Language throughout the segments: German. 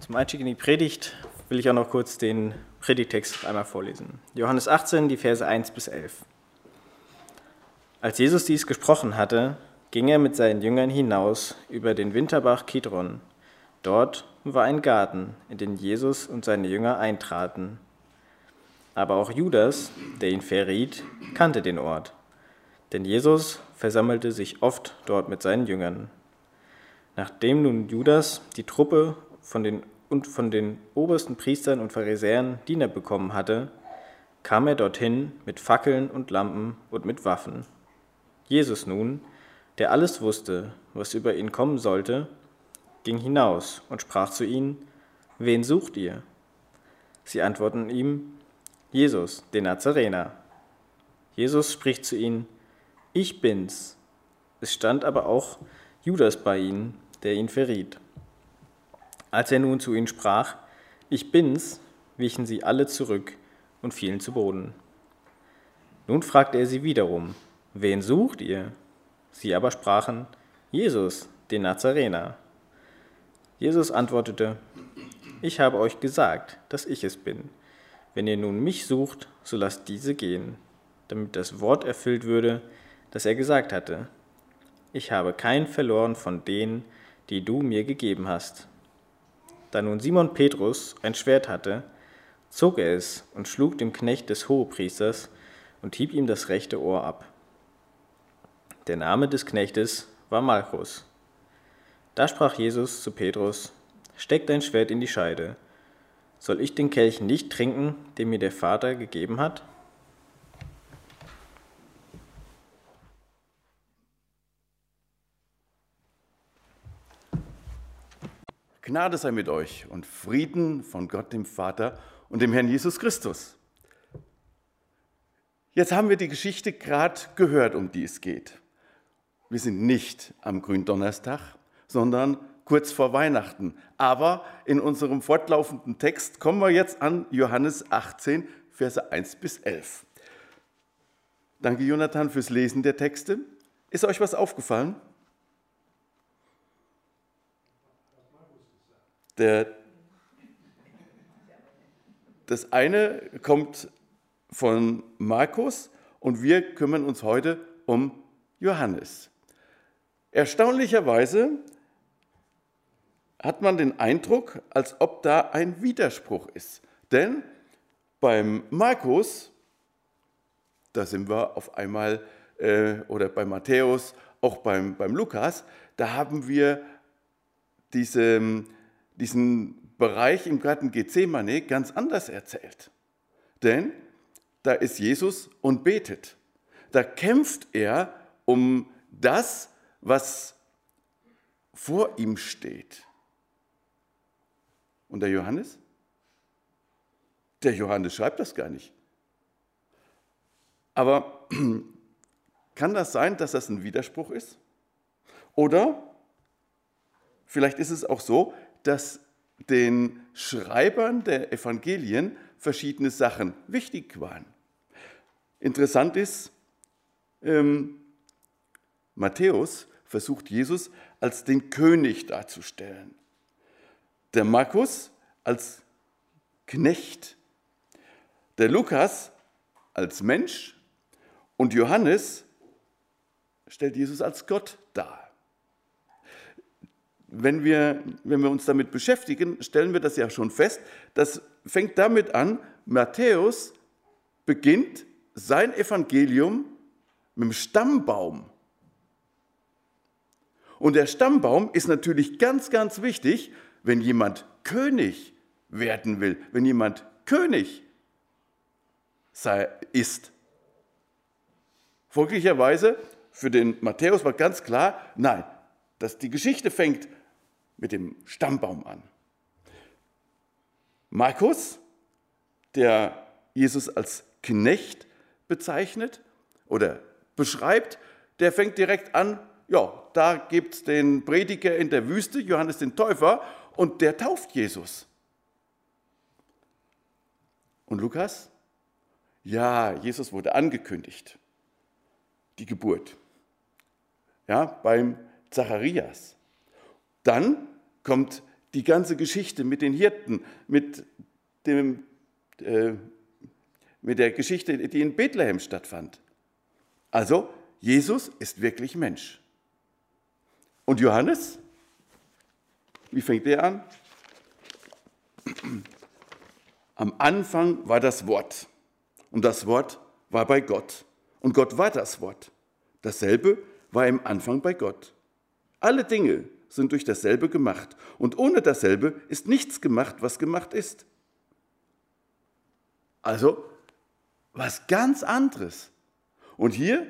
Zum Einstieg in die Predigt will ich auch noch kurz den Predigtext einmal vorlesen. Johannes 18, die Verse 1 bis 11. Als Jesus dies gesprochen hatte, ging er mit seinen Jüngern hinaus über den Winterbach Kidron. Dort war ein Garten, in den Jesus und seine Jünger eintraten. Aber auch Judas, der ihn verriet, kannte den Ort. Denn Jesus versammelte sich oft dort mit seinen Jüngern. Nachdem nun Judas die Truppe von den, und von den obersten Priestern und Pharisäern Diener bekommen hatte, kam er dorthin mit Fackeln und Lampen und mit Waffen. Jesus nun, der alles wusste, was über ihn kommen sollte, ging hinaus und sprach zu ihnen, Wen sucht ihr? Sie antworten ihm, Jesus, den Nazarener. Jesus spricht zu ihnen, Ich bin's. Es stand aber auch Judas bei ihnen, der ihn verriet. Als er nun zu ihnen sprach, Ich bin's, wichen sie alle zurück und fielen zu Boden. Nun fragte er sie wiederum, Wen sucht ihr? Sie aber sprachen, Jesus, den Nazarener. Jesus antwortete, Ich habe euch gesagt, dass ich es bin. Wenn ihr nun mich sucht, so lasst diese gehen, damit das Wort erfüllt würde, das er gesagt hatte. Ich habe keinen verloren von denen, die du mir gegeben hast. Da nun Simon Petrus ein Schwert hatte, zog er es und schlug dem Knecht des Hohepriesters und hieb ihm das rechte Ohr ab. Der Name des Knechtes war Malchus. Da sprach Jesus zu Petrus, Steck dein Schwert in die Scheide. Soll ich den Kelch nicht trinken, den mir der Vater gegeben hat? Gnade sei mit euch und Frieden von Gott dem Vater und dem Herrn Jesus Christus. Jetzt haben wir die Geschichte gerade gehört, um die es geht. Wir sind nicht am Gründonnerstag, sondern kurz vor Weihnachten. Aber in unserem fortlaufenden Text kommen wir jetzt an Johannes 18, Verse 1 bis 11. Danke, Jonathan, fürs Lesen der Texte. Ist euch was aufgefallen? Der, das eine kommt von Markus und wir kümmern uns heute um Johannes. Erstaunlicherweise hat man den Eindruck, als ob da ein Widerspruch ist. Denn beim Markus, da sind wir auf einmal, äh, oder bei Matthäus, auch beim, beim Lukas, da haben wir diese, diesen Bereich im Garten Gethsemane ganz anders erzählt. Denn da ist Jesus und betet. Da kämpft er um das, was vor ihm steht. Und der Johannes? Der Johannes schreibt das gar nicht. Aber kann das sein, dass das ein Widerspruch ist? Oder vielleicht ist es auch so, dass den Schreibern der Evangelien verschiedene Sachen wichtig waren. Interessant ist, ähm, Matthäus versucht Jesus als den König darzustellen. Der Markus als Knecht, der Lukas als Mensch und Johannes stellt Jesus als Gott. Wenn wir, wenn wir uns damit beschäftigen, stellen wir das ja schon fest. Das fängt damit an, Matthäus beginnt sein Evangelium mit dem Stammbaum und der Stammbaum ist natürlich ganz, ganz wichtig, wenn jemand König werden will, wenn jemand König sei, ist. Folglicherweise für den Matthäus war ganz klar, nein, dass die Geschichte fängt mit dem Stammbaum an. Markus, der Jesus als Knecht bezeichnet oder beschreibt, der fängt direkt an ja, da gibt es den Prediger in der Wüste, Johannes den Täufer, und der tauft Jesus. Und Lukas? Ja, Jesus wurde angekündigt. Die Geburt. Ja, beim Zacharias. Dann kommt die ganze Geschichte mit den Hirten, mit, dem, äh, mit der Geschichte, die in Bethlehem stattfand. Also, Jesus ist wirklich Mensch. Und Johannes? Wie fängt er an? Am Anfang war das Wort. Und das Wort war bei Gott. Und Gott war das Wort. Dasselbe war im Anfang bei Gott. Alle Dinge sind durch dasselbe gemacht. Und ohne dasselbe ist nichts gemacht, was gemacht ist. Also was ganz anderes. Und hier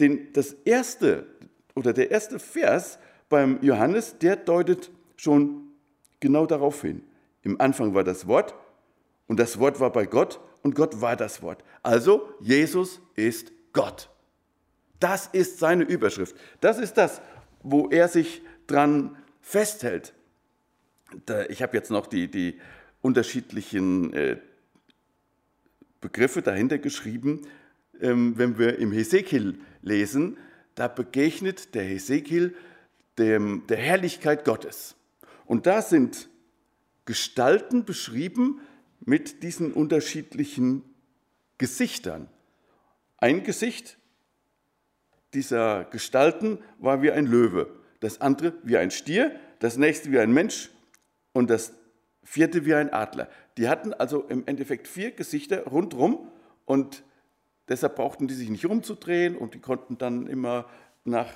den, das erste oder der erste Vers beim Johannes, der deutet schon genau darauf hin. Im Anfang war das Wort und das Wort war bei Gott und Gott war das Wort. Also Jesus ist Gott. Das ist seine Überschrift. Das ist das, wo er sich dran festhält. Ich habe jetzt noch die, die unterschiedlichen äh, Begriffe dahinter geschrieben. Ähm, wenn wir im Hesekiel lesen, da begegnet der Hesekiel dem, der Herrlichkeit Gottes. Und da sind Gestalten beschrieben mit diesen unterschiedlichen Gesichtern. Ein Gesicht dieser Gestalten war wie ein Löwe, das andere wie ein Stier, das nächste wie ein Mensch und das vierte wie ein Adler. Die hatten also im Endeffekt vier Gesichter rundherum und deshalb brauchten die sich nicht rumzudrehen und die konnten dann immer nach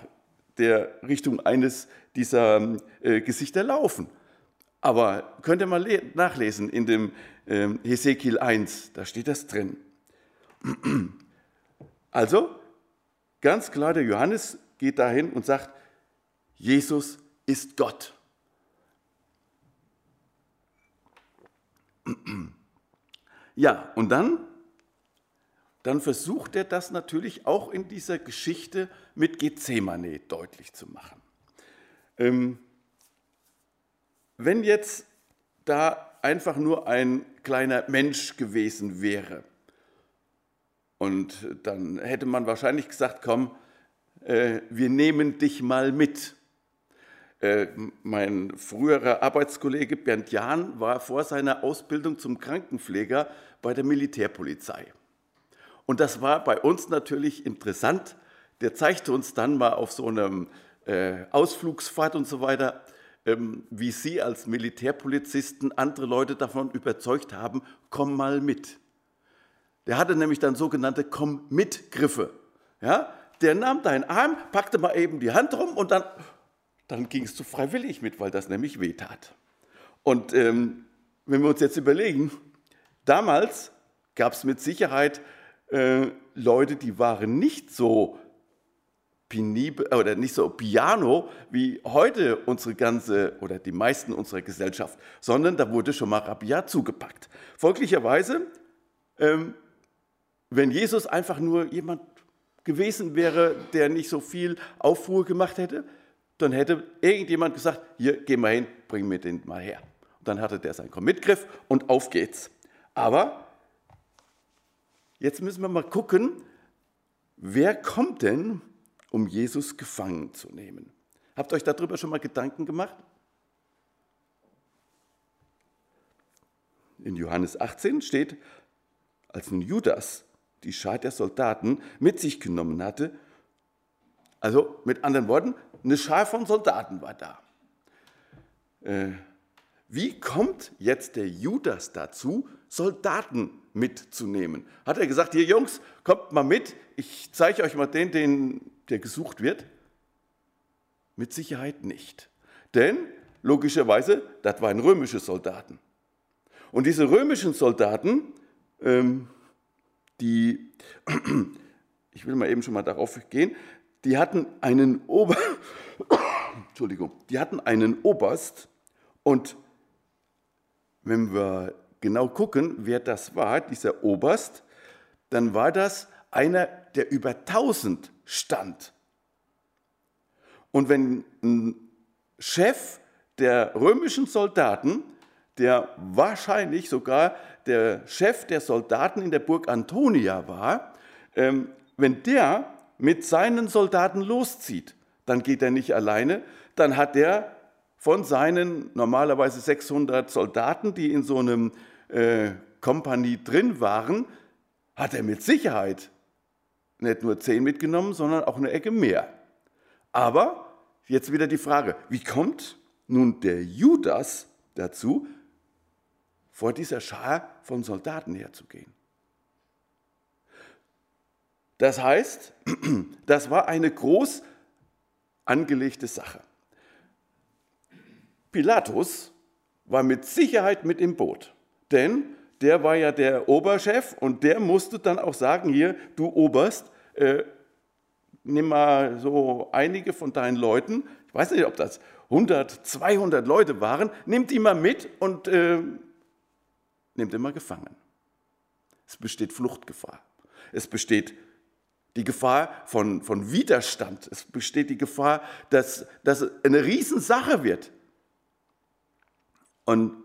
der Richtung eines dieser äh, Gesichter laufen. Aber könnt ihr mal nachlesen in dem äh, Hesekiel 1, da steht das drin. Also, ganz klar, der Johannes geht dahin und sagt, Jesus ist Gott. Ja, und dann, dann versucht er das natürlich auch in dieser Geschichte mit Gethsemane deutlich zu machen. Ähm, wenn jetzt da einfach nur ein kleiner Mensch gewesen wäre, und dann hätte man wahrscheinlich gesagt, komm, äh, wir nehmen dich mal mit. Äh, mein früherer Arbeitskollege Bernd Jahn war vor seiner Ausbildung zum Krankenpfleger bei der Militärpolizei. Und das war bei uns natürlich interessant. Der zeigte uns dann mal auf so einem äh, Ausflugsfahrt und so weiter, ähm, wie Sie als Militärpolizisten andere Leute davon überzeugt haben, komm mal mit. Der hatte nämlich dann sogenannte Komm-mit-Griffe. Ja? Der nahm deinen Arm, packte mal eben die Hand rum und dann dann gingst du freiwillig mit, weil das nämlich wehtat. Und ähm, wenn wir uns jetzt überlegen, damals gab es mit Sicherheit äh, Leute, die waren nicht so oder nicht so piano wie heute unsere ganze oder die meisten unserer Gesellschaft, sondern da wurde schon mal rabiat zugepackt. Folglicherweise, ähm, wenn Jesus einfach nur jemand gewesen wäre, der nicht so viel Aufruhr gemacht hätte, dann hätte irgendjemand gesagt, hier, geh mal hin, bring mir den mal her. Und dann hatte der seinen Commitgriff und auf geht's. Aber jetzt müssen wir mal gucken, wer kommt denn, um Jesus gefangen zu nehmen? Habt ihr euch darüber schon mal Gedanken gemacht? In Johannes 18 steht, als nun Judas die Schar der Soldaten mit sich genommen hatte, also mit anderen Worten, eine Schar von Soldaten war da. Äh, wie kommt jetzt der Judas dazu, Soldaten mitzunehmen? Hat er gesagt, hier Jungs, kommt mal mit, ich zeige euch mal den, den, der gesucht wird? Mit Sicherheit nicht. Denn logischerweise, das waren römische Soldaten. Und diese römischen Soldaten, ähm, die, ich will mal eben schon mal darauf gehen, die hatten einen Ober Entschuldigung, die hatten einen Oberst und wenn wir genau gucken, wer das war, dieser Oberst, dann war das einer, der über 1000 stand. Und wenn ein Chef der römischen Soldaten, der wahrscheinlich sogar der Chef der Soldaten in der Burg Antonia war, ähm, wenn der mit seinen Soldaten loszieht, dann geht er nicht alleine, dann hat er von seinen normalerweise 600 Soldaten, die in so einem äh, Kompanie drin waren, hat er mit Sicherheit nicht nur zehn mitgenommen, sondern auch eine Ecke mehr. Aber jetzt wieder die Frage, wie kommt nun der Judas dazu, vor dieser Schar von Soldaten herzugehen? Das heißt, das war eine groß angelegte Sache. Pilatus war mit Sicherheit mit im Boot, denn der war ja der Oberchef und der musste dann auch sagen, hier, du Oberst, äh, nimm mal so einige von deinen Leuten, ich weiß nicht, ob das 100, 200 Leute waren, nimm die mal mit und äh, nimm die mal gefangen. Es besteht Fluchtgefahr. Es besteht die Gefahr von, von Widerstand. Es besteht die Gefahr, dass das eine Riesensache wird. Und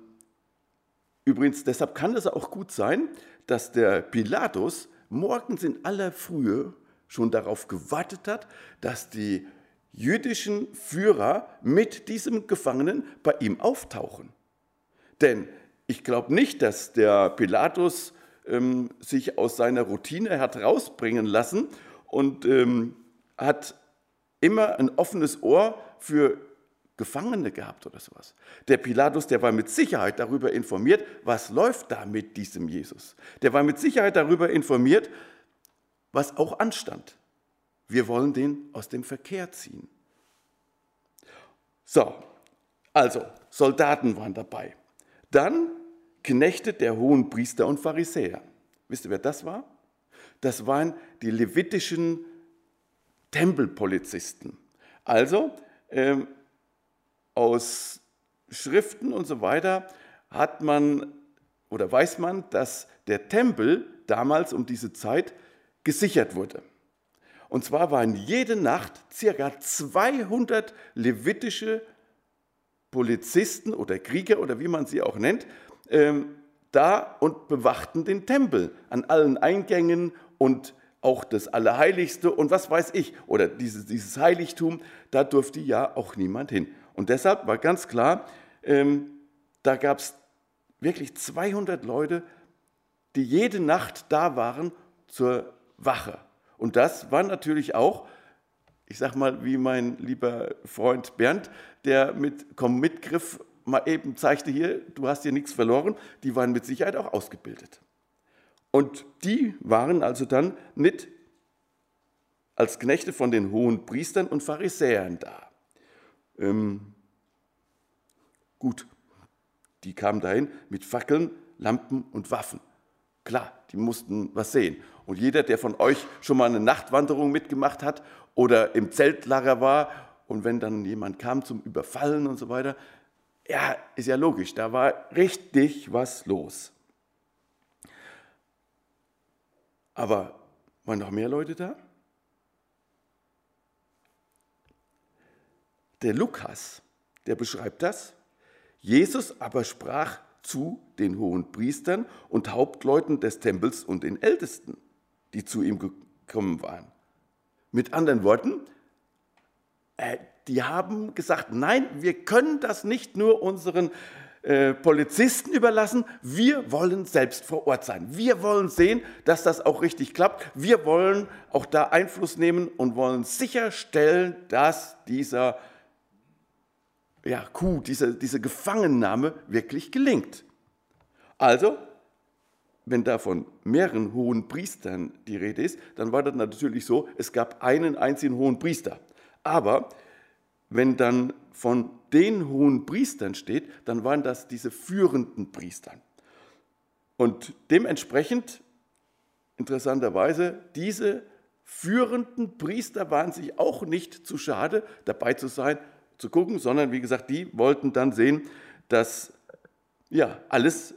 übrigens, deshalb kann es auch gut sein, dass der Pilatus morgens in aller Frühe schon darauf gewartet hat, dass die jüdischen Führer mit diesem Gefangenen bei ihm auftauchen. Denn ich glaube nicht, dass der Pilatus ähm, sich aus seiner Routine hat rausbringen lassen und ähm, hat immer ein offenes Ohr für Gefangene gehabt oder sowas. Der Pilatus, der war mit Sicherheit darüber informiert, was läuft da mit diesem Jesus. Der war mit Sicherheit darüber informiert, was auch anstand. Wir wollen den aus dem Verkehr ziehen. So, also Soldaten waren dabei. Dann Knechte der hohen Priester und Pharisäer. Wisst ihr, wer das war? Das waren die levitischen Tempelpolizisten. Also ähm, aus Schriften und so weiter hat man oder weiß man, dass der Tempel damals um diese Zeit gesichert wurde. Und zwar waren jede Nacht circa 200 levitische Polizisten oder Krieger oder wie man sie auch nennt, ähm, da und bewachten den Tempel an allen Eingängen und auch das Allerheiligste und was weiß ich, oder dieses, dieses Heiligtum, da durfte ja auch niemand hin. Und deshalb war ganz klar, ähm, da gab es wirklich 200 Leute, die jede Nacht da waren zur Wache. Und das war natürlich auch, ich sag mal, wie mein lieber Freund Bernd, der mit Komm mitgriff mal eben zeigte hier, du hast hier nichts verloren, die waren mit Sicherheit auch ausgebildet. Und die waren also dann nicht als Knechte von den hohen Priestern und Pharisäern da. Ähm, gut, die kamen dahin mit Fackeln, Lampen und Waffen. Klar, die mussten was sehen. Und jeder, der von euch schon mal eine Nachtwanderung mitgemacht hat oder im Zeltlager war und wenn dann jemand kam zum Überfallen und so weiter, ja, ist ja logisch, da war richtig was los. Aber waren noch mehr Leute da? Der Lukas, der beschreibt das. Jesus aber sprach zu den hohen Priestern und Hauptleuten des Tempels und den Ältesten, die zu ihm gekommen waren. Mit anderen Worten, äh, die haben gesagt, nein, wir können das nicht nur unseren äh, Polizisten überlassen, wir wollen selbst vor Ort sein. Wir wollen sehen, dass das auch richtig klappt. Wir wollen auch da Einfluss nehmen und wollen sicherstellen, dass dieser ja, Kuh, diese, diese Gefangennahme wirklich gelingt. Also, wenn da von mehreren hohen Priestern die Rede ist, dann war das natürlich so, es gab einen einzigen hohen Priester. Aber wenn dann von den hohen Priestern steht, dann waren das diese führenden Priester. Und dementsprechend, interessanterweise, diese führenden Priester waren sich auch nicht zu schade, dabei zu sein, zu gucken, sondern wie gesagt, die wollten dann sehen, dass ja, alles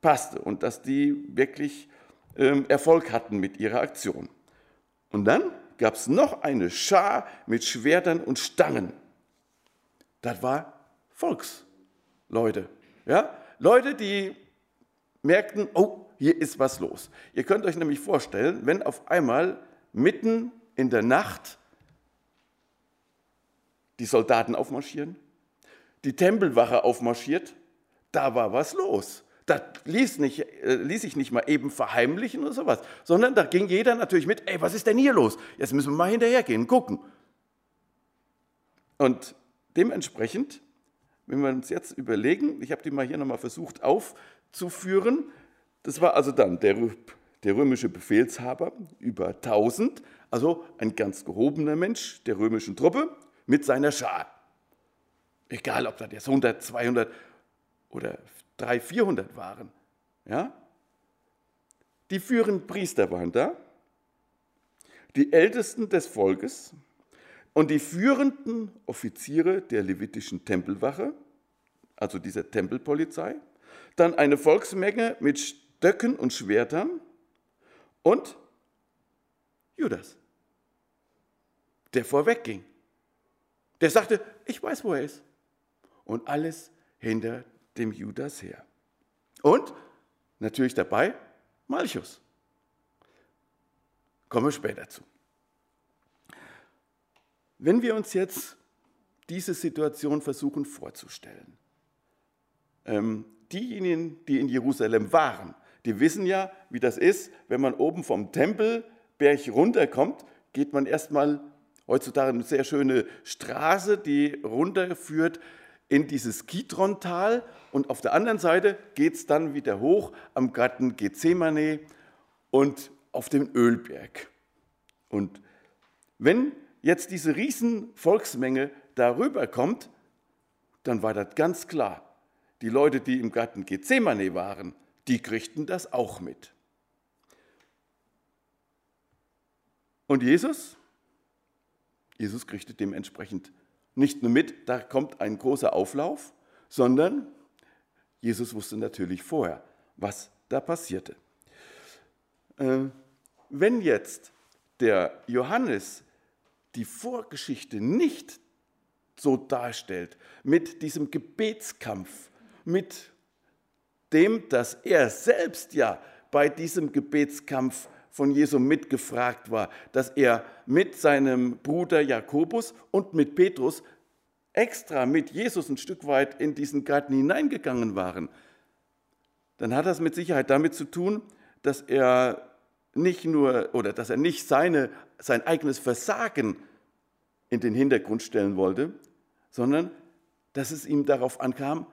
passte und dass die wirklich ähm, Erfolg hatten mit ihrer Aktion. Und dann gab es noch eine Schar mit Schwertern und Stangen. Das war Volksleute. Ja? Leute, die merkten, oh, hier ist was los. Ihr könnt euch nämlich vorstellen, wenn auf einmal mitten in der Nacht die Soldaten aufmarschieren, die Tempelwache aufmarschiert, da war was los. Das ließ, nicht, äh, ließ sich nicht mal eben verheimlichen oder sowas, sondern da ging jeder natürlich mit, ey, was ist denn hier los? Jetzt müssen wir mal hinterhergehen, gucken. Und dementsprechend, wenn wir uns jetzt überlegen, ich habe die mal hier nochmal versucht aufzuführen, das war also dann der, der römische Befehlshaber über 1000, also ein ganz gehobener Mensch der römischen Truppe mit seiner Schar. Egal, ob das jetzt 100, 200 oder 300, 400 waren. Ja? Die führenden Priester waren da, die Ältesten des Volkes und die führenden Offiziere der levitischen Tempelwache, also dieser Tempelpolizei, dann eine Volksmenge mit Stöcken und Schwertern und Judas, der vorwegging. Der sagte, ich weiß, wo er ist. Und alles hinter dem Judas her. Und natürlich dabei Malchus. Kommen wir später zu. Wenn wir uns jetzt diese Situation versuchen vorzustellen, ähm, diejenigen, die in Jerusalem waren, die wissen ja, wie das ist, wenn man oben vom Tempelberg runterkommt, geht man erstmal heutzutage eine sehr schöne Straße, die runterführt in dieses Kidron-Tal und auf der anderen Seite geht es dann wieder hoch am Garten Gethsemane und auf dem Ölberg. Und wenn jetzt diese riesen Volksmenge darüber kommt, dann war das ganz klar. Die Leute, die im Garten Gethsemane waren, die kriegten das auch mit. Und Jesus? Jesus kriegte dementsprechend nicht nur mit, da kommt ein großer Auflauf, sondern Jesus wusste natürlich vorher, was da passierte. Äh, wenn jetzt der Johannes die Vorgeschichte nicht so darstellt, mit diesem Gebetskampf, mit dem, dass er selbst ja bei diesem Gebetskampf von Jesu mitgefragt war, dass er mit seinem Bruder Jakobus und mit Petrus extra mit Jesus ein Stück weit in diesen Garten hineingegangen waren, dann hat das mit Sicherheit damit zu tun, dass er nicht nur oder dass er nicht seine, sein eigenes Versagen in den Hintergrund stellen wollte, sondern dass es ihm darauf ankam,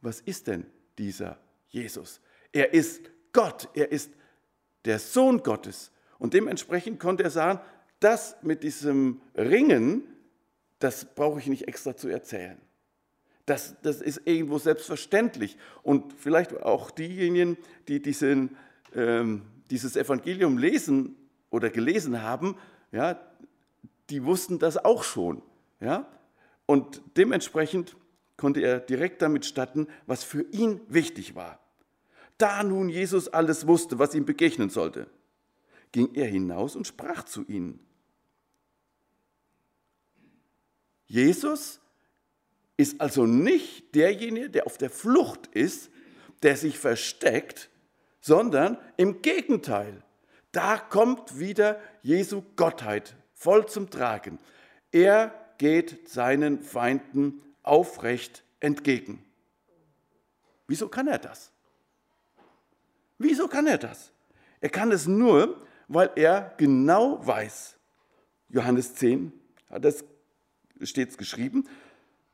was ist denn dieser Jesus? Er ist Gott, er ist der Sohn Gottes. Und dementsprechend konnte er sagen, das mit diesem Ringen, das brauche ich nicht extra zu erzählen. Das, das ist irgendwo selbstverständlich. Und vielleicht auch diejenigen, die diesen, ähm, dieses Evangelium lesen oder gelesen haben, ja, die wussten das auch schon. Ja? Und dementsprechend konnte er direkt damit statten, was für ihn wichtig war. Da nun Jesus alles wusste, was ihm begegnen sollte, ging er hinaus und sprach zu ihnen. Jesus ist also nicht derjenige, der auf der Flucht ist, der sich versteckt, sondern im Gegenteil. Da kommt wieder Jesu Gottheit voll zum Tragen. Er geht seinen Feinden aufrecht entgegen. Wieso kann er das? Wieso kann er das? Er kann es nur, weil er genau weiß. Johannes 10 hat es stets geschrieben.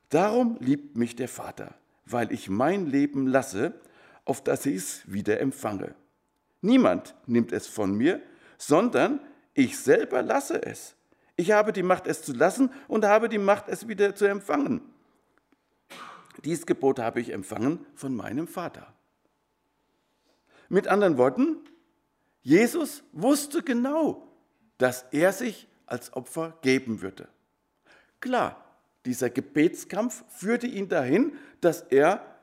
Darum liebt mich der Vater, weil ich mein Leben lasse, auf dass ich es wieder empfange. Niemand nimmt es von mir, sondern ich selber lasse es. Ich habe die Macht, es zu lassen und habe die Macht, es wieder zu empfangen. Dies Gebot habe ich empfangen von meinem Vater. Mit anderen Worten, Jesus wusste genau, dass er sich als Opfer geben würde. Klar, dieser Gebetskampf führte ihn dahin, dass er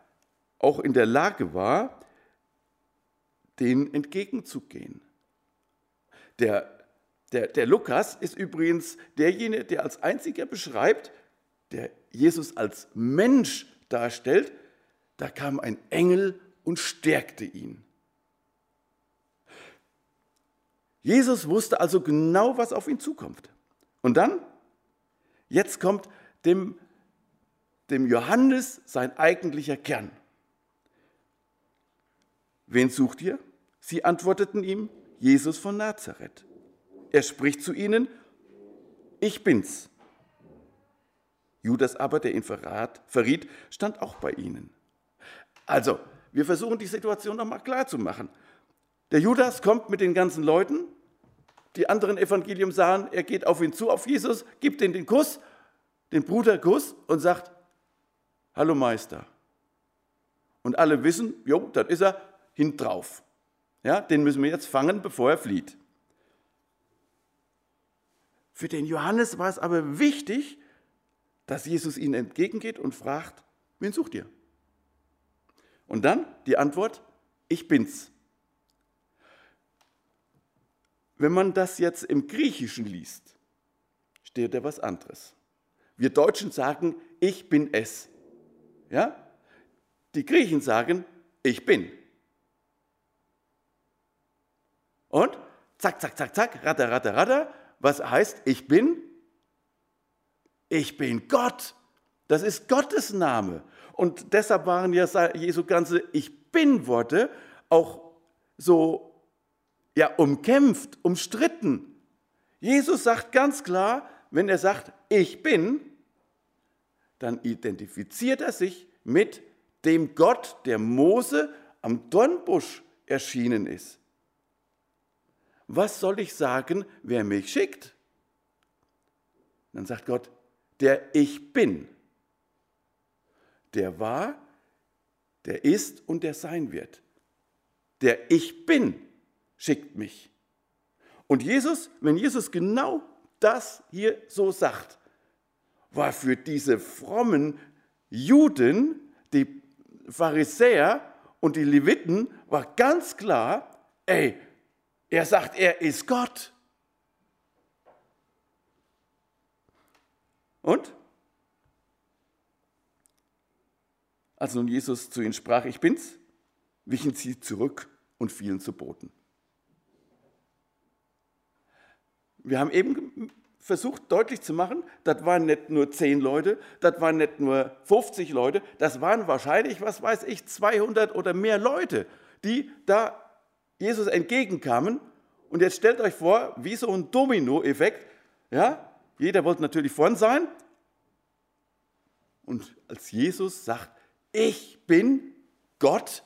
auch in der Lage war, denen entgegenzugehen. Der, der, der Lukas ist übrigens derjenige, der als einziger beschreibt, der Jesus als Mensch darstellt, da kam ein Engel und stärkte ihn. Jesus wusste also genau, was auf ihn zukommt. Und dann, jetzt kommt dem dem Johannes sein eigentlicher Kern. Wen sucht ihr? Sie antworteten ihm, Jesus von Nazareth. Er spricht zu ihnen, ich bin's. Judas aber, der ihn verrat, verriet, stand auch bei ihnen. Also, wir versuchen die Situation nochmal klar zu machen. Der Judas kommt mit den ganzen Leuten, die anderen Evangelium sahen, er geht auf ihn zu, auf Jesus, gibt ihm den Kuss, den Bruderkuss und sagt, hallo Meister. Und alle wissen, jo, dann ist er hintrauf. Ja, den müssen wir jetzt fangen, bevor er flieht. Für den Johannes war es aber wichtig, dass Jesus ihnen entgegengeht und fragt, wen sucht ihr? Und dann die Antwort, ich bin's. Wenn man das jetzt im Griechischen liest, steht da was anderes. Wir Deutschen sagen, ich bin es. Ja? Die Griechen sagen, ich bin. Und zack, zack, zack, zack, ratter, ratter, ratter. Was heißt, ich bin? Ich bin Gott. Das ist Gottes Name. Und deshalb waren ja Jesu ganze Ich bin Worte auch so ja umkämpft, umstritten. Jesus sagt ganz klar, wenn er sagt, ich bin, dann identifiziert er sich mit dem Gott, der Mose am Dornbusch erschienen ist. Was soll ich sagen, wer mich schickt? Dann sagt Gott, der ich bin. Der war, der ist und der sein wird. Der ich bin schickt mich. Und Jesus, wenn Jesus genau das hier so sagt, war für diese frommen Juden, die Pharisäer und die Leviten, war ganz klar, ey, er sagt, er ist Gott. Und? Als nun Jesus zu ihnen sprach, ich bin's, wichen sie zurück und fielen zu Boden. Wir haben eben versucht deutlich zu machen, das waren nicht nur zehn Leute, das waren nicht nur 50 Leute, das waren wahrscheinlich, was weiß ich, 200 oder mehr Leute, die da Jesus entgegenkamen. Und jetzt stellt euch vor, wie so ein Domino-Effekt, ja, jeder wollte natürlich vorn sein. Und als Jesus sagt, ich bin Gott,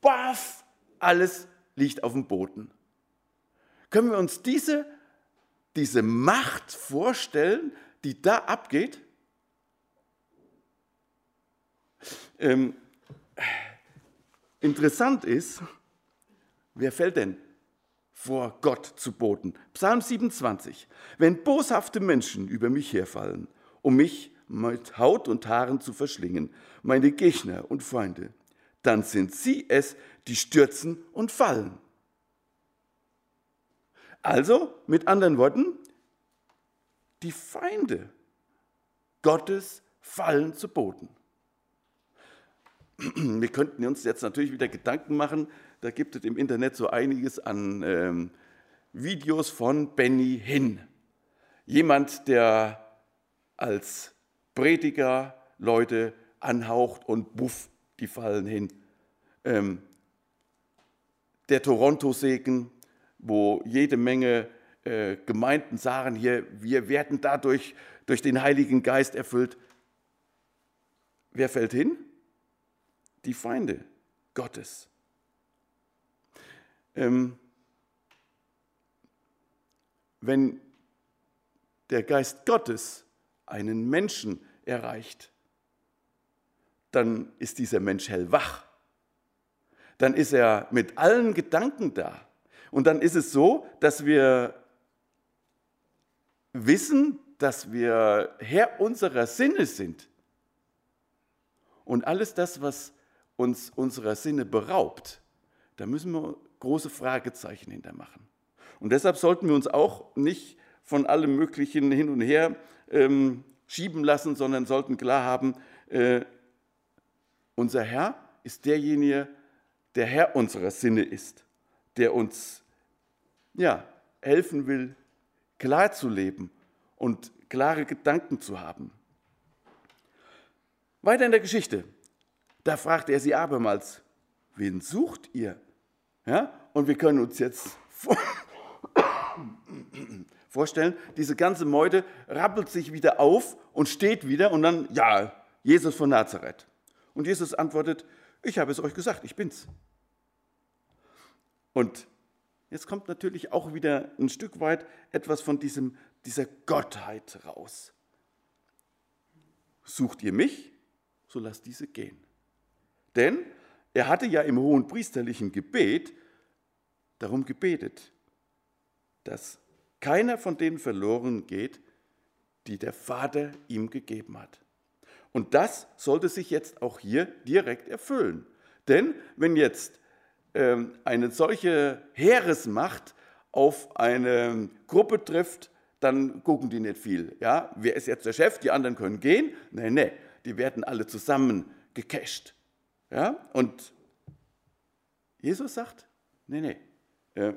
baff, alles liegt auf dem Boden. Können wir uns diese, diese Macht vorstellen, die da abgeht? Ähm, interessant ist, wer fällt denn vor Gott zu Boden? Psalm 27. Wenn boshafte Menschen über mich herfallen, um mich mit Haut und Haaren zu verschlingen, meine Gegner und Feinde, dann sind sie es, die stürzen und fallen. Also, mit anderen Worten, die Feinde Gottes fallen zu Boden. Wir könnten uns jetzt natürlich wieder Gedanken machen, da gibt es im Internet so einiges an ähm, Videos von Benny Hinn. Jemand, der als Prediger Leute anhaucht und buff, die fallen hin. Ähm, der Toronto-Segen, wo jede Menge äh, Gemeinden sagen, hier, wir werden dadurch durch den Heiligen Geist erfüllt. Wer fällt hin? Die Feinde Gottes. Ähm, wenn der Geist Gottes einen Menschen erreicht, dann ist dieser Mensch hellwach. Dann ist er mit allen Gedanken da. Und dann ist es so, dass wir wissen, dass wir Herr unserer Sinne sind. Und alles das, was uns unserer Sinne beraubt, da müssen wir große Fragezeichen hintermachen. Und deshalb sollten wir uns auch nicht von allem Möglichen hin und her ähm, schieben lassen, sondern sollten klar haben, äh, unser Herr ist derjenige, der Herr unserer Sinne ist, der uns ja, helfen will, klar zu leben und klare Gedanken zu haben. Weiter in der Geschichte. Da fragt er sie abermals, wen sucht ihr? Ja? Und wir können uns jetzt vorstellen, diese ganze Meute rappelt sich wieder auf und steht wieder und dann, ja, Jesus von Nazareth. Und Jesus antwortet, ich habe es euch gesagt, ich bin's. Und jetzt kommt natürlich auch wieder ein Stück weit etwas von diesem, dieser Gottheit raus. Sucht ihr mich, so lasst diese gehen. Denn er hatte ja im hohen priesterlichen Gebet darum gebetet, dass keiner von denen verloren geht, die der Vater ihm gegeben hat. Und das sollte sich jetzt auch hier direkt erfüllen. Denn wenn jetzt ähm, eine solche Heeresmacht auf eine Gruppe trifft, dann gucken die nicht viel. Ja? Wer ist jetzt der Chef? Die anderen können gehen? Nein, nein, die werden alle zusammen gecasht. Ja? Und Jesus sagt, nee, nee, äh,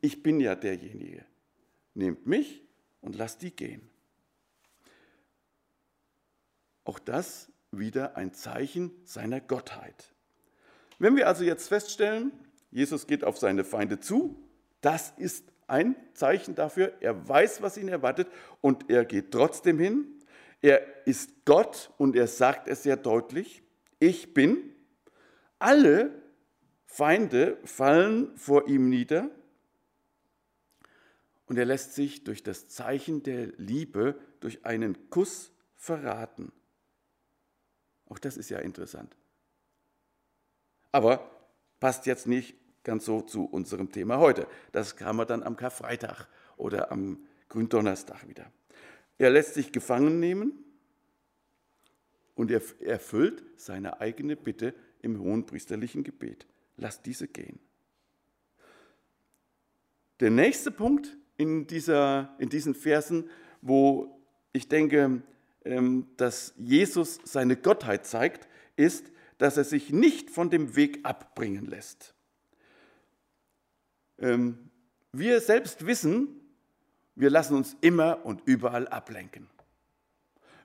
ich bin ja derjenige. Nehmt mich und lasst die gehen. Auch das wieder ein Zeichen seiner Gottheit. Wenn wir also jetzt feststellen, Jesus geht auf seine Feinde zu, das ist ein Zeichen dafür, er weiß, was ihn erwartet und er geht trotzdem hin. Er ist Gott und er sagt es sehr deutlich, ich bin. Alle Feinde fallen vor ihm nieder und er lässt sich durch das Zeichen der Liebe, durch einen Kuss verraten. Auch das ist ja interessant. Aber passt jetzt nicht ganz so zu unserem Thema heute. Das kam wir dann am Karfreitag oder am Gründonnerstag wieder. Er lässt sich gefangen nehmen und er erfüllt seine eigene Bitte im hohen priesterlichen Gebet. Lass diese gehen. Der nächste Punkt in, dieser, in diesen Versen, wo ich denke, ähm, dass Jesus seine Gottheit zeigt, ist, dass er sich nicht von dem Weg abbringen lässt. Ähm, wir selbst wissen, wir lassen uns immer und überall ablenken.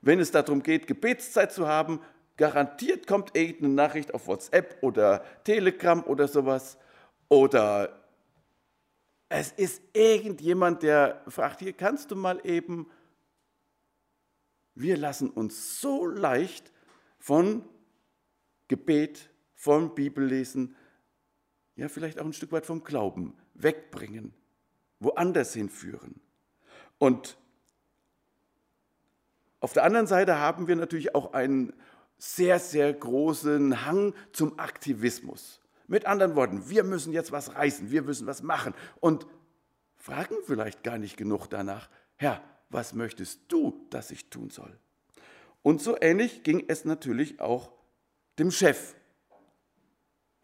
Wenn es darum geht, Gebetszeit zu haben, garantiert kommt irgendeine Nachricht auf WhatsApp oder Telegram oder sowas. Oder es ist irgendjemand, der fragt, hier kannst du mal eben. Wir lassen uns so leicht von Gebet, vom Bibellesen, ja vielleicht auch ein Stück weit vom Glauben wegbringen, woanders hinführen. Und auf der anderen Seite haben wir natürlich auch einen sehr, sehr großen Hang zum Aktivismus. Mit anderen Worten, wir müssen jetzt was reißen, wir müssen was machen und fragen vielleicht gar nicht genug danach, Herr, was möchtest du, dass ich tun soll? Und so ähnlich ging es natürlich auch dem Chef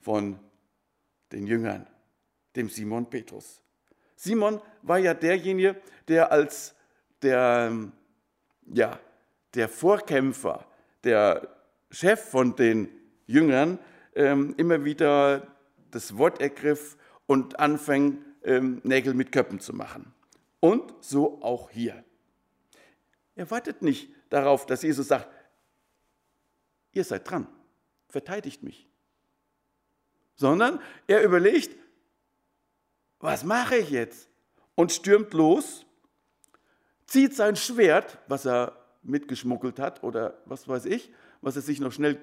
von den Jüngern, dem Simon Petrus. Simon war ja derjenige, der als der, ja, der Vorkämpfer, der Chef von den Jüngern ähm, immer wieder das Wort ergriff und anfing, ähm, Nägel mit Köppen zu machen. Und so auch hier. Er wartet nicht darauf, dass Jesus sagt, ihr seid dran, verteidigt mich. Sondern er überlegt, was mache ich jetzt? Und stürmt los, zieht sein Schwert, was er mitgeschmuggelt hat oder was weiß ich, was er sich noch schnell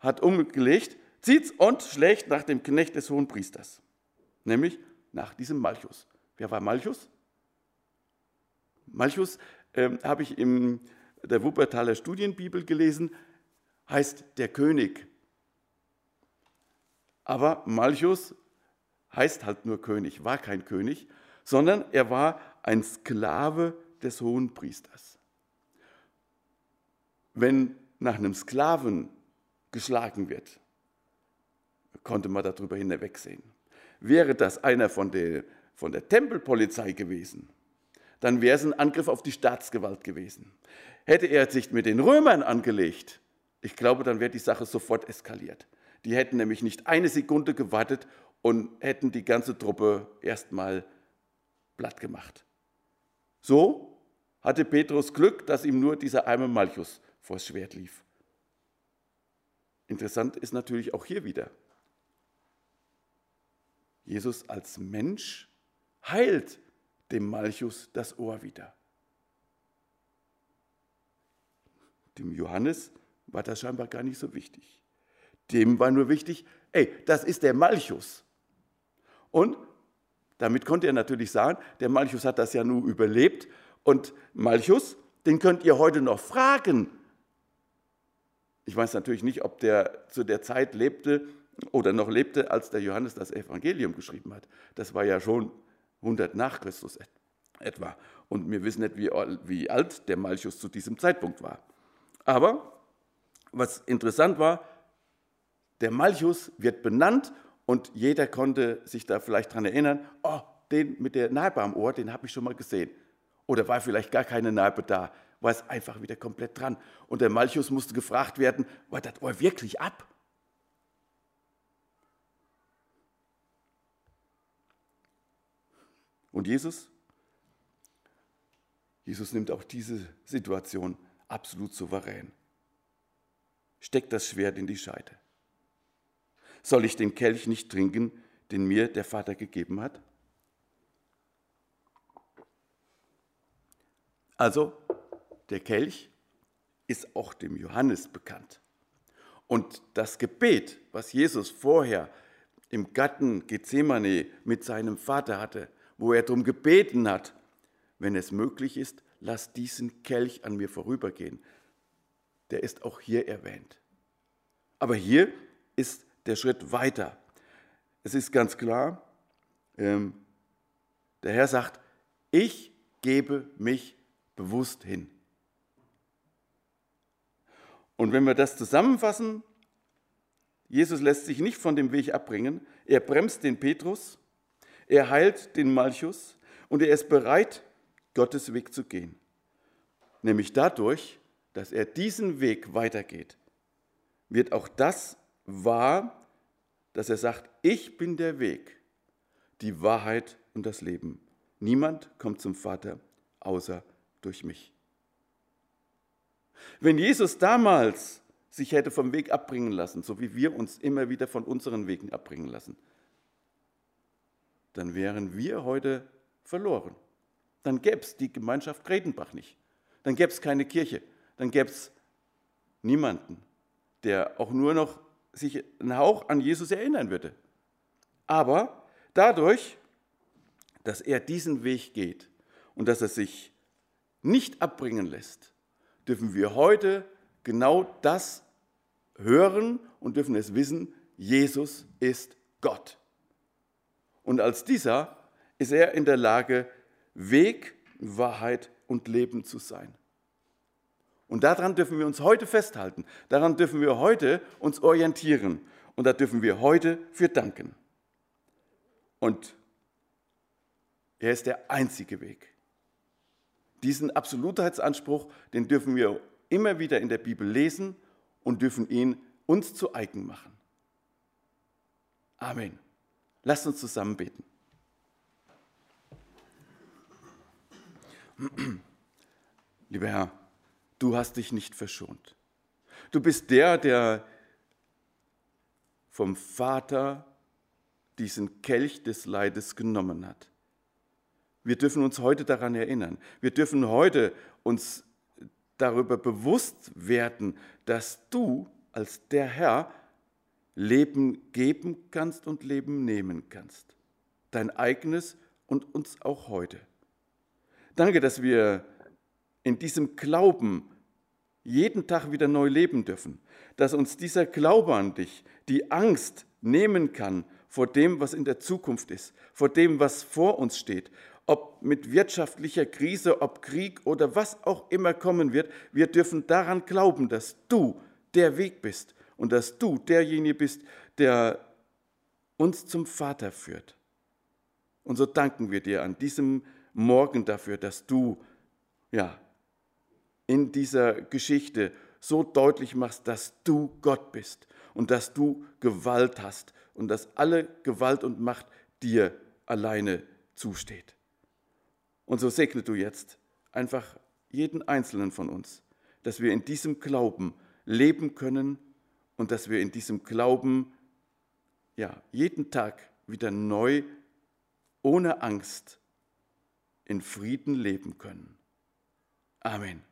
hat umgelegt, zieht's und schlägt nach dem Knecht des hohen Priesters, nämlich nach diesem Malchus. Wer war Malchus? Malchus äh, habe ich in der Wuppertaler Studienbibel gelesen, heißt der König. Aber Malchus heißt halt nur König, war kein König, sondern er war ein Sklave des hohen Priesters. Wenn nach einem Sklaven geschlagen wird, konnte man darüber hinwegsehen. Wäre das einer von der, von der Tempelpolizei gewesen, dann wäre es ein Angriff auf die Staatsgewalt gewesen. Hätte er sich mit den Römern angelegt, ich glaube, dann wäre die Sache sofort eskaliert. Die hätten nämlich nicht eine Sekunde gewartet und hätten die ganze Truppe erstmal platt gemacht. So hatte Petrus Glück, dass ihm nur dieser arme Malchus vors Schwert lief. Interessant ist natürlich auch hier wieder, Jesus als Mensch heilt dem Malchus das Ohr wieder. Dem Johannes war das scheinbar gar nicht so wichtig. Dem war nur wichtig, ey, das ist der Malchus. Und damit konnte er natürlich sagen, der Malchus hat das ja nur überlebt und Malchus, den könnt ihr heute noch fragen. Ich weiß natürlich nicht, ob der zu der Zeit lebte oder noch lebte, als der Johannes das Evangelium geschrieben hat. Das war ja schon 100 nach Christus etwa. Und wir wissen nicht, wie, alt der Malchus zu diesem Zeitpunkt war. Aber was interessant war, der Malchus wird benannt und jeder konnte sich da vielleicht daran erinnern, oh, den mit der Narbe am Ohr, den habe ich schon mal gesehen. Oder war vielleicht gar keine Narbe da, war es einfach wieder komplett dran. Und der Malchus musste gefragt werden, war das Ohr wirklich ab? Und Jesus? Jesus nimmt auch diese Situation absolut souverän. Steckt das Schwert in die Scheide. Soll ich den Kelch nicht trinken, den mir der Vater gegeben hat? Also, der Kelch ist auch dem Johannes bekannt. Und das Gebet, was Jesus vorher im Garten Gethsemane mit seinem Vater hatte, wo er darum gebeten hat, wenn es möglich ist, lass diesen Kelch an mir vorübergehen, der ist auch hier erwähnt. Aber hier ist der Schritt weiter. Es ist ganz klar, ähm, der Herr sagt, ich gebe mich bewusst hin. Und wenn wir das zusammenfassen, Jesus lässt sich nicht von dem Weg abbringen, er bremst den Petrus, er heilt den Malchus und er ist bereit, Gottes Weg zu gehen. Nämlich dadurch, dass er diesen Weg weitergeht, wird auch das wahr, dass er sagt, ich bin der Weg, die Wahrheit und das Leben. Niemand kommt zum Vater außer durch mich. Wenn Jesus damals sich hätte vom Weg abbringen lassen, so wie wir uns immer wieder von unseren Wegen abbringen lassen, dann wären wir heute verloren. Dann gäbe es die Gemeinschaft Gredenbach nicht. Dann gäbe es keine Kirche. Dann gäbe es niemanden, der auch nur noch sich einen Hauch an Jesus erinnern würde. Aber dadurch, dass er diesen Weg geht und dass er sich nicht abbringen lässt, dürfen wir heute genau das hören und dürfen es wissen, Jesus ist Gott. Und als dieser ist er in der Lage, Weg, Wahrheit und Leben zu sein. Und daran dürfen wir uns heute festhalten. Daran dürfen wir heute uns orientieren. Und da dürfen wir heute für danken. Und er ist der einzige Weg. Diesen Absolutheitsanspruch, den dürfen wir immer wieder in der Bibel lesen und dürfen ihn uns zu eigen machen. Amen. Lasst uns zusammen beten. Lieber Herr, du hast dich nicht verschont. Du bist der, der vom Vater diesen Kelch des Leides genommen hat. Wir dürfen uns heute daran erinnern. Wir dürfen heute uns darüber bewusst werden, dass du als der Herr Leben geben kannst und Leben nehmen kannst. Dein eigenes und uns auch heute. Danke, dass wir in diesem Glauben jeden Tag wieder neu leben dürfen, dass uns dieser Glaube an dich die Angst nehmen kann vor dem, was in der Zukunft ist, vor dem, was vor uns steht, ob mit wirtschaftlicher Krise, ob Krieg oder was auch immer kommen wird, wir dürfen daran glauben, dass du der Weg bist und dass du derjenige bist, der uns zum Vater führt. Und so danken wir dir an diesem Morgen dafür, dass du ja in dieser Geschichte so deutlich machst, dass du Gott bist und dass du Gewalt hast und dass alle Gewalt und Macht dir alleine zusteht. Und so segne du jetzt einfach jeden einzelnen von uns, dass wir in diesem Glauben leben können und dass wir in diesem Glauben ja, jeden Tag wieder neu, ohne Angst, in Frieden leben können. Amen.